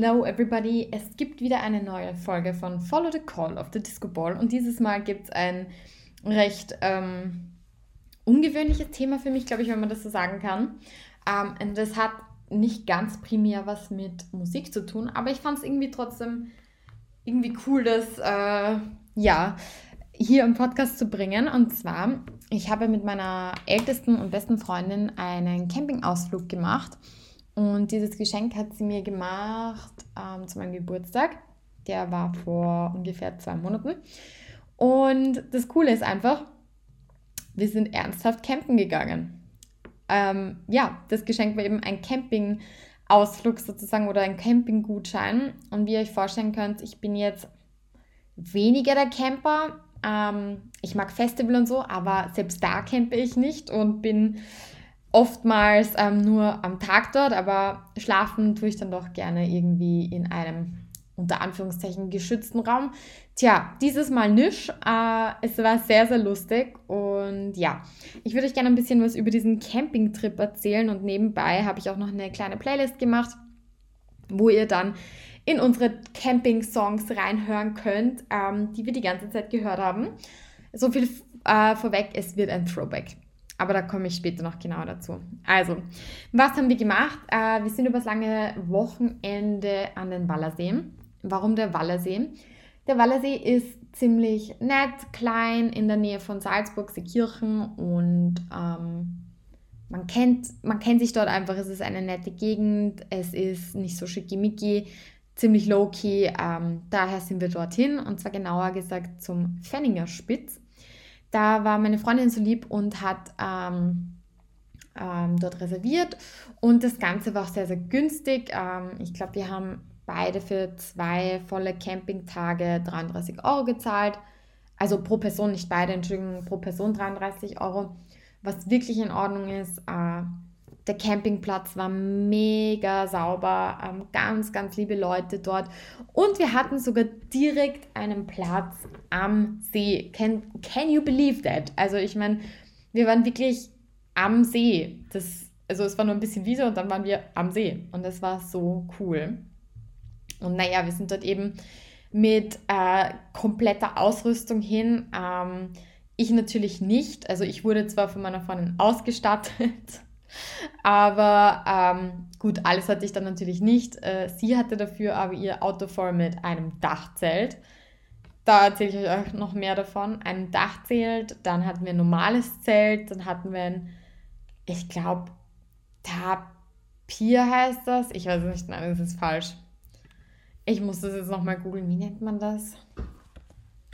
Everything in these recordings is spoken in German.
Hello everybody! Es gibt wieder eine neue Folge von Follow the Call of the Disco Ball und dieses Mal gibt es ein recht ähm, ungewöhnliches Thema für mich, glaube ich, wenn man das so sagen kann. Ähm, und das hat nicht ganz primär was mit Musik zu tun, aber ich fand es irgendwie trotzdem irgendwie cool, das äh, ja hier im Podcast zu bringen. Und zwar, ich habe mit meiner ältesten und besten Freundin einen Campingausflug gemacht und dieses Geschenk hat sie mir gemacht ähm, zu meinem Geburtstag. Der war vor ungefähr zwei Monaten. Und das Coole ist einfach, wir sind ernsthaft campen gegangen. Ähm, ja, das Geschenk war eben ein Campingausflug sozusagen oder ein Campinggutschein. Und wie ihr euch vorstellen könnt, ich bin jetzt weniger der Camper. Ähm, ich mag Festival und so, aber selbst da campe ich nicht und bin oftmals ähm, nur am Tag dort, aber schlafen tue ich dann doch gerne irgendwie in einem unter Anführungszeichen geschützten Raum. Tja, dieses Mal nicht. Äh, es war sehr, sehr lustig und ja, ich würde euch gerne ein bisschen was über diesen Campingtrip erzählen und nebenbei habe ich auch noch eine kleine Playlist gemacht, wo ihr dann in unsere Camping-Songs reinhören könnt, ähm, die wir die ganze Zeit gehört haben. So viel äh, vorweg, es wird ein Throwback. Aber da komme ich später noch genauer dazu. Also, was haben wir gemacht? Äh, wir sind übers lange Wochenende an den Wallersee. Warum der Wallersee? Der Wallersee ist ziemlich nett, klein, in der Nähe von Salzburg, Seekirchen und ähm, man, kennt, man kennt sich dort einfach. Es ist eine nette Gegend, es ist nicht so schickimicki, ziemlich low-key. Ähm, daher sind wir dorthin und zwar genauer gesagt zum Fenninger Spitz. Da war meine Freundin so lieb und hat ähm, ähm, dort reserviert. Und das Ganze war auch sehr, sehr günstig. Ähm, ich glaube, wir haben beide für zwei volle Campingtage 33 Euro gezahlt. Also pro Person, nicht beide, Entschuldigung, pro Person 33 Euro. Was wirklich in Ordnung ist. Äh, der Campingplatz war mega sauber, ähm, ganz, ganz liebe Leute dort. Und wir hatten sogar direkt einen Platz am See. Can, can you believe that? Also ich meine, wir waren wirklich am See. Das, also es war nur ein bisschen Wiese und dann waren wir am See. Und das war so cool. Und naja, wir sind dort eben mit äh, kompletter Ausrüstung hin. Ähm, ich natürlich nicht. Also ich wurde zwar von meiner Freundin ausgestattet aber ähm, gut, alles hatte ich dann natürlich nicht. Äh, sie hatte dafür aber ihr Auto voll mit einem Dachzelt. Da erzähle ich euch noch mehr davon. Ein Dachzelt, dann hatten wir ein normales Zelt, dann hatten wir ein, ich glaube, Tapir heißt das. Ich weiß nicht, nein, das ist falsch. Ich muss das jetzt nochmal googeln. Wie nennt man das?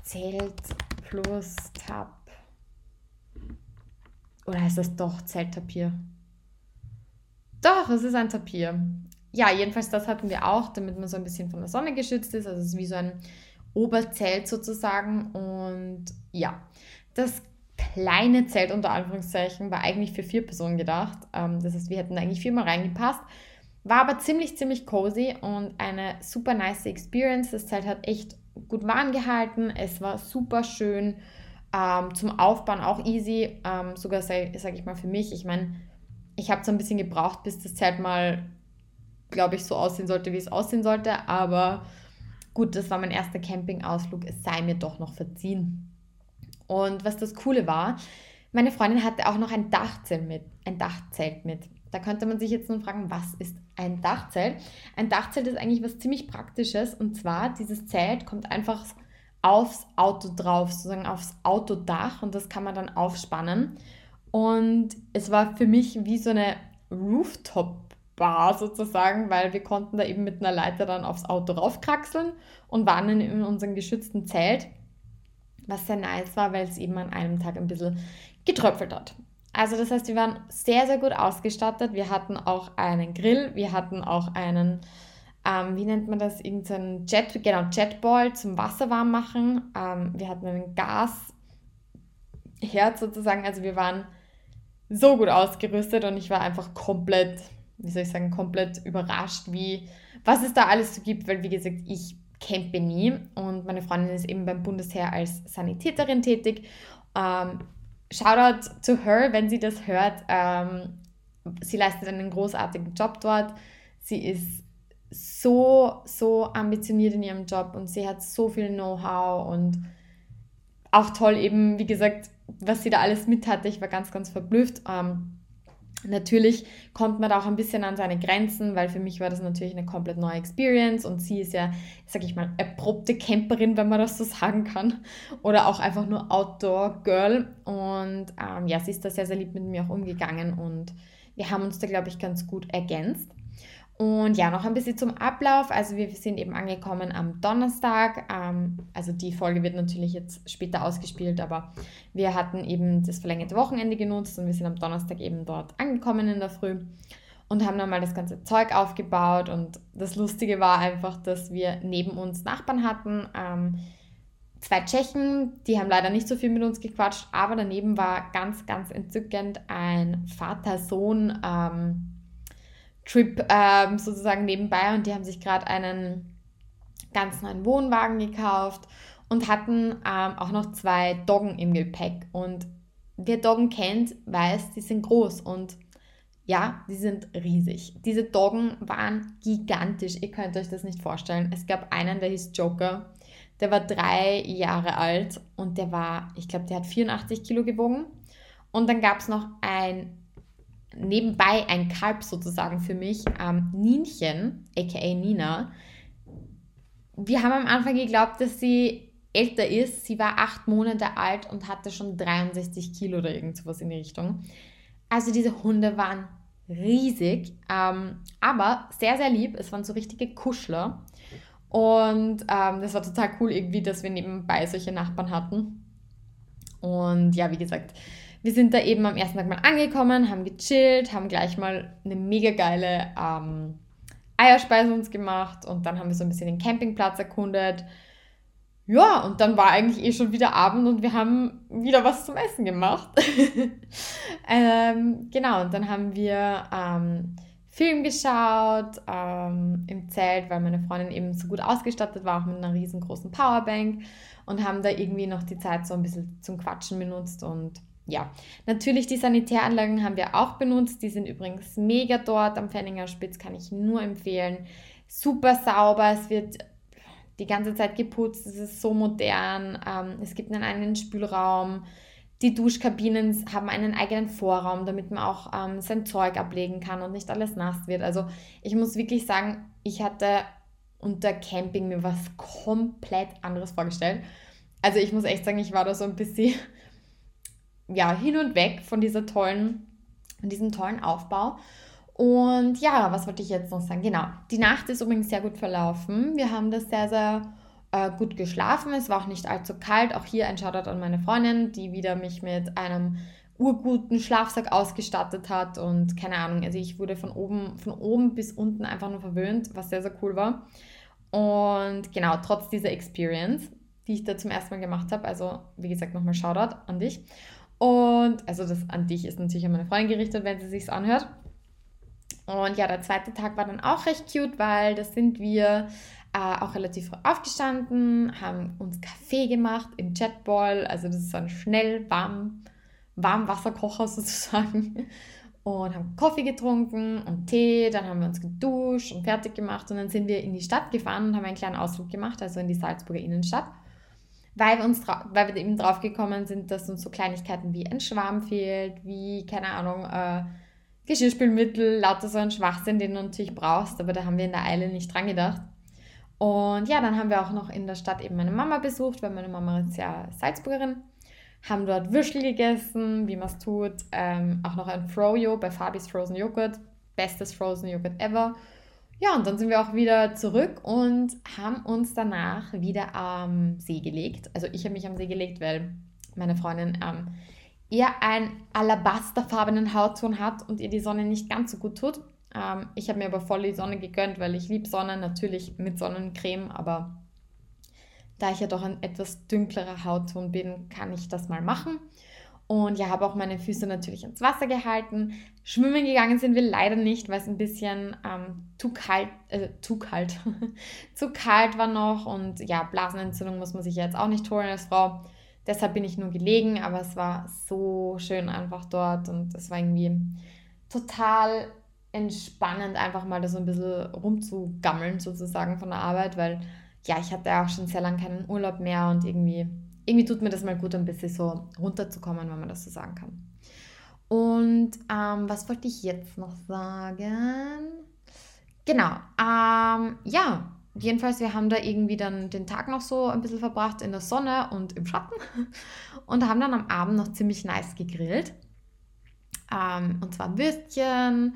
Zelt plus Tap. Oder heißt das doch Zelttapier? Doch, es ist ein Tapir. Ja, jedenfalls das hatten wir auch, damit man so ein bisschen von der Sonne geschützt ist. Also es ist wie so ein Oberzelt sozusagen. Und ja, das kleine Zelt unter Anführungszeichen war eigentlich für vier Personen gedacht. Ähm, das heißt, wir hätten eigentlich viermal reingepasst. War aber ziemlich, ziemlich cozy und eine super nice Experience. Das Zelt hat echt gut warm gehalten. Es war super schön. Ähm, zum Aufbauen auch easy. Ähm, sogar, sage sag ich mal, für mich. Ich meine, ich habe so ein bisschen gebraucht, bis das Zelt mal, glaube ich, so aussehen sollte, wie es aussehen sollte. Aber gut, das war mein erster Campingausflug. Es sei mir doch noch verziehen. Und was das Coole war, meine Freundin hatte auch noch ein Dachzelt mit. Ein Dachzelt mit. Da könnte man sich jetzt nun fragen, was ist ein Dachzelt? Ein Dachzelt ist eigentlich was ziemlich Praktisches. Und zwar, dieses Zelt kommt einfach aufs Auto drauf, sozusagen aufs Autodach. Und das kann man dann aufspannen. Und es war für mich wie so eine Rooftop-Bar sozusagen, weil wir konnten da eben mit einer Leiter dann aufs Auto raufkraxeln und waren dann in unserem geschützten Zelt, was sehr nice war, weil es eben an einem Tag ein bisschen getröpfelt hat. Also das heißt, wir waren sehr, sehr gut ausgestattet. Wir hatten auch einen Grill, wir hatten auch einen, ähm, wie nennt man das, irgendeinen Jet, genau, Jetball zum Wasser warm machen. Ähm, wir hatten einen Gasherd sozusagen, also wir waren so gut ausgerüstet und ich war einfach komplett, wie soll ich sagen, komplett überrascht, wie, was es da alles so gibt, weil wie gesagt, ich campe nie und meine Freundin ist eben beim Bundesheer als Sanitäterin tätig. Ähm, Shoutout to her, wenn sie das hört. Ähm, sie leistet einen großartigen Job dort. Sie ist so, so ambitioniert in ihrem Job und sie hat so viel Know-how und auch toll eben, wie gesagt, was sie da alles mit hatte. Ich war ganz, ganz verblüfft. Ähm, natürlich kommt man da auch ein bisschen an seine Grenzen, weil für mich war das natürlich eine komplett neue Experience und sie ist ja, sag ich mal, erprobte Camperin, wenn man das so sagen kann. Oder auch einfach nur Outdoor-Girl. Und ähm, ja, sie ist da sehr, sehr lieb mit mir auch umgegangen und wir haben uns da, glaube ich, ganz gut ergänzt. Und ja, noch ein bisschen zum Ablauf. Also wir sind eben angekommen am Donnerstag. Ähm, also die Folge wird natürlich jetzt später ausgespielt, aber wir hatten eben das verlängerte Wochenende genutzt und wir sind am Donnerstag eben dort angekommen in der Früh und haben dann mal das ganze Zeug aufgebaut. Und das Lustige war einfach, dass wir neben uns Nachbarn hatten. Ähm, zwei Tschechen, die haben leider nicht so viel mit uns gequatscht, aber daneben war ganz, ganz entzückend ein Vater-Sohn. Ähm, Trip ähm, sozusagen nebenbei und die haben sich gerade einen ganz neuen Wohnwagen gekauft und hatten ähm, auch noch zwei Doggen im Gepäck. Und wer Doggen kennt, weiß, die sind groß und ja, die sind riesig. Diese Doggen waren gigantisch. Ihr könnt euch das nicht vorstellen. Es gab einen, der hieß Joker. Der war drei Jahre alt und der war, ich glaube, der hat 84 Kilo gewogen. Und dann gab es noch ein nebenbei ein Kalb sozusagen für mich, ähm, Nienchen, aka Nina. Wir haben am Anfang geglaubt, dass sie älter ist. Sie war acht Monate alt und hatte schon 63 Kilo oder irgend sowas in die Richtung. Also diese Hunde waren riesig, ähm, aber sehr, sehr lieb. Es waren so richtige Kuschler. Und ähm, das war total cool irgendwie, dass wir nebenbei solche Nachbarn hatten. Und ja, wie gesagt, wir sind da eben am ersten Tag mal angekommen, haben gechillt, haben gleich mal eine mega geile ähm, Eierspeise uns gemacht und dann haben wir so ein bisschen den Campingplatz erkundet. Ja, und dann war eigentlich eh schon wieder Abend und wir haben wieder was zum Essen gemacht. ähm, genau, und dann haben wir ähm, Film geschaut ähm, im Zelt, weil meine Freundin eben so gut ausgestattet war, auch mit einer riesengroßen Powerbank und haben da irgendwie noch die Zeit so ein bisschen zum Quatschen benutzt und ja, natürlich die Sanitäranlagen haben wir auch benutzt. Die sind übrigens mega dort am Fenninger Spitz, kann ich nur empfehlen. Super sauber, es wird die ganze Zeit geputzt, es ist so modern. Ähm, es gibt einen eigenen Spülraum. Die Duschkabinen haben einen eigenen Vorraum, damit man auch ähm, sein Zeug ablegen kann und nicht alles nass wird. Also ich muss wirklich sagen, ich hatte unter Camping mir was komplett anderes vorgestellt. Also ich muss echt sagen, ich war da so ein bisschen ja, hin und weg von dieser tollen, von diesem tollen Aufbau. Und ja, was wollte ich jetzt noch sagen? Genau, die Nacht ist übrigens sehr gut verlaufen. Wir haben das sehr, sehr äh, gut geschlafen. Es war auch nicht allzu kalt. Auch hier ein Shoutout an meine Freundin, die wieder mich mit einem urguten Schlafsack ausgestattet hat und keine Ahnung, also ich wurde von oben, von oben bis unten einfach nur verwöhnt, was sehr, sehr cool war. Und genau, trotz dieser Experience, die ich da zum ersten Mal gemacht habe, also wie gesagt, nochmal Shoutout an dich. Und also das an dich ist natürlich an meine Freundin gerichtet, wenn sie sich's anhört. Und ja, der zweite Tag war dann auch recht cute, weil da sind wir äh, auch relativ früh aufgestanden, haben uns Kaffee gemacht im Jetball, also das ist so ein schnell warm, Warmwasserkocher sozusagen. Und haben Kaffee getrunken und Tee, dann haben wir uns geduscht und fertig gemacht und dann sind wir in die Stadt gefahren und haben einen kleinen Ausflug gemacht, also in die Salzburger Innenstadt weil wir, uns weil wir eben drauf gekommen sind, dass uns so Kleinigkeiten wie ein Schwarm fehlt, wie, keine Ahnung, äh, Geschirrspülmittel, lauter so ein Schwachsinn, den du natürlich brauchst, aber da haben wir in der Eile nicht dran gedacht. Und ja, dann haben wir auch noch in der Stadt eben meine Mama besucht, weil meine Mama ist ja Salzburgerin. Haben dort Würstel gegessen, wie man es tut. Ähm, auch noch ein Froyo bei Fabis Frozen Joghurt. Bestes Frozen Joghurt ever. Ja, und dann sind wir auch wieder zurück und haben uns danach wieder am See gelegt. Also ich habe mich am See gelegt, weil meine Freundin ähm, eher einen alabasterfarbenen Hautton hat und ihr die Sonne nicht ganz so gut tut. Ähm, ich habe mir aber voll die Sonne gegönnt, weil ich liebe Sonne, natürlich mit Sonnencreme, aber da ich ja doch ein etwas dünklerer Hautton bin, kann ich das mal machen. Und ja, habe auch meine Füße natürlich ins Wasser gehalten. Schwimmen gegangen sind wir leider nicht, weil es ein bisschen ähm, zu kalt, äh, zu kalt, zu kalt war noch. Und ja, Blasenentzündung muss man sich jetzt auch nicht holen als Frau. Deshalb bin ich nur gelegen, aber es war so schön einfach dort und es war irgendwie total entspannend, einfach mal da so ein bisschen rumzugammeln sozusagen von der Arbeit, weil ja, ich hatte auch schon sehr lange keinen Urlaub mehr und irgendwie, irgendwie tut mir das mal gut, ein bisschen so runterzukommen, wenn man das so sagen kann. Und ähm, was wollte ich jetzt noch sagen? Genau, ähm, ja, jedenfalls, wir haben da irgendwie dann den Tag noch so ein bisschen verbracht in der Sonne und im Schatten und haben dann am Abend noch ziemlich nice gegrillt. Ähm, und zwar Würstchen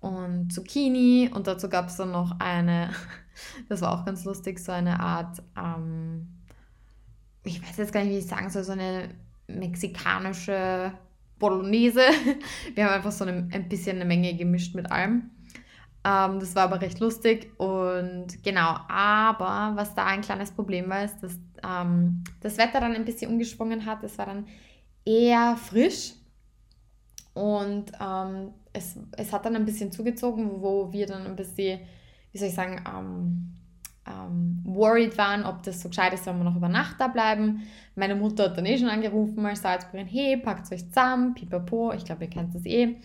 und Zucchini und dazu gab es dann noch eine, das war auch ganz lustig, so eine Art, ähm, ich weiß jetzt gar nicht, wie ich sagen soll, so eine mexikanische Bolognese. Wir haben einfach so eine, ein bisschen eine Menge gemischt mit allem. Ähm, das war aber recht lustig und genau, aber was da ein kleines Problem war, ist, dass ähm, das Wetter dann ein bisschen umgeschwungen hat. Es war dann eher frisch und ähm, es, es hat dann ein bisschen zugezogen, wo wir dann ein bisschen, wie soll ich sagen, ähm, worried waren, ob das so gescheit ist, wenn wir noch über Nacht da bleiben. Meine Mutter hat dann eh schon angerufen als Salzburgerin, hey, packt euch zusammen, pipapo, ich glaube, ihr kennt das eh.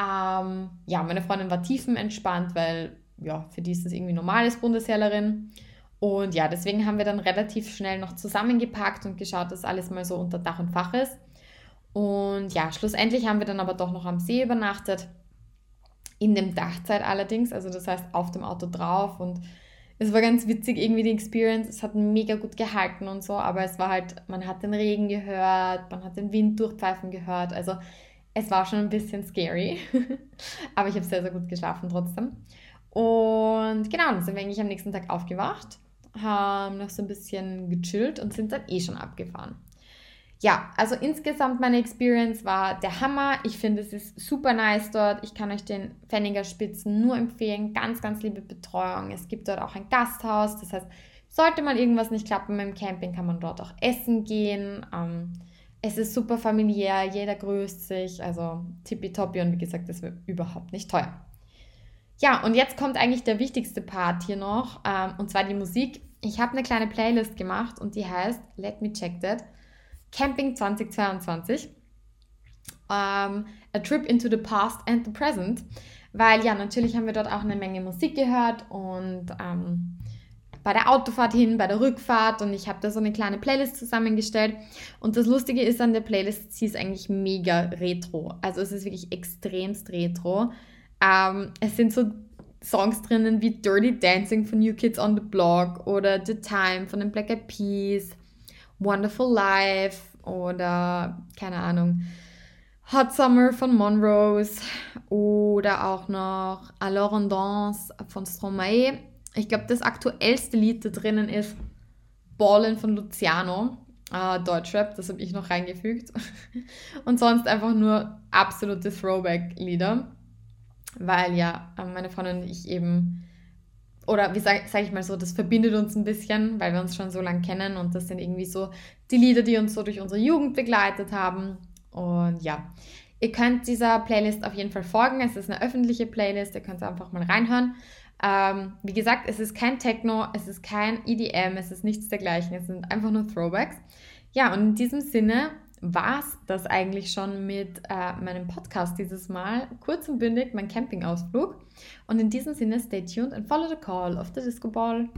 Ähm, ja, meine Freundin war tiefenentspannt, weil ja, für die ist das irgendwie normal als Bundesheerin. Und ja, deswegen haben wir dann relativ schnell noch zusammengepackt und geschaut, dass alles mal so unter Dach und Fach ist. Und ja, schlussendlich haben wir dann aber doch noch am See übernachtet. In dem Dachzeit allerdings, also das heißt auf dem Auto drauf. Und es war ganz witzig, irgendwie die Experience. Es hat mega gut gehalten und so, aber es war halt, man hat den Regen gehört, man hat den Wind durchpfeifen gehört. Also es war schon ein bisschen scary. aber ich habe sehr, sehr gut geschlafen trotzdem. Und genau, dann sind wir eigentlich am nächsten Tag aufgewacht, haben noch so ein bisschen gechillt und sind dann eh schon abgefahren ja, also insgesamt meine Experience war der Hammer. Ich finde, es ist super nice dort. Ich kann euch den Pfenniger Spitzen nur empfehlen. Ganz, ganz liebe Betreuung. Es gibt dort auch ein Gasthaus. Das heißt, sollte mal irgendwas nicht klappen mit dem Camping, kann man dort auch essen gehen. Ähm, es ist super familiär, jeder grüßt sich. Also tippitoppi und wie gesagt, es wird überhaupt nicht teuer. Ja, und jetzt kommt eigentlich der wichtigste Part hier noch, ähm, und zwar die Musik. Ich habe eine kleine Playlist gemacht und die heißt Let Me Check That. Camping 2022. Um, a Trip into the Past and the Present. Weil ja, natürlich haben wir dort auch eine Menge Musik gehört und ähm, bei der Autofahrt hin, bei der Rückfahrt und ich habe da so eine kleine Playlist zusammengestellt. Und das Lustige ist an der Playlist, sie ist eigentlich mega retro. Also es ist wirklich extremst retro. Ähm, es sind so Songs drinnen wie Dirty Dancing von New Kids on the Block oder The Time von den Black Eyed Peas Wonderful Life oder keine Ahnung, Hot Summer von Monrose oder auch noch Alors on Danse von Stromae. Ich glaube, das aktuellste Lied da drinnen ist Ballin von Luciano, äh, Deutschrap, das habe ich noch reingefügt. Und sonst einfach nur absolute Throwback-Lieder, weil ja, meine Freundin und ich eben oder wie sage sag ich mal so, das verbindet uns ein bisschen, weil wir uns schon so lange kennen und das sind irgendwie so die Lieder, die uns so durch unsere Jugend begleitet haben. Und ja, ihr könnt dieser Playlist auf jeden Fall folgen. Es ist eine öffentliche Playlist, ihr könnt einfach mal reinhören. Ähm, wie gesagt, es ist kein Techno, es ist kein EDM, es ist nichts dergleichen, es sind einfach nur Throwbacks. Ja, und in diesem Sinne war es das eigentlich schon mit äh, meinem Podcast dieses Mal. Kurz und bündig mein Campingausflug. Und in diesem Sinne, stay tuned and follow the call of the Disco Ball.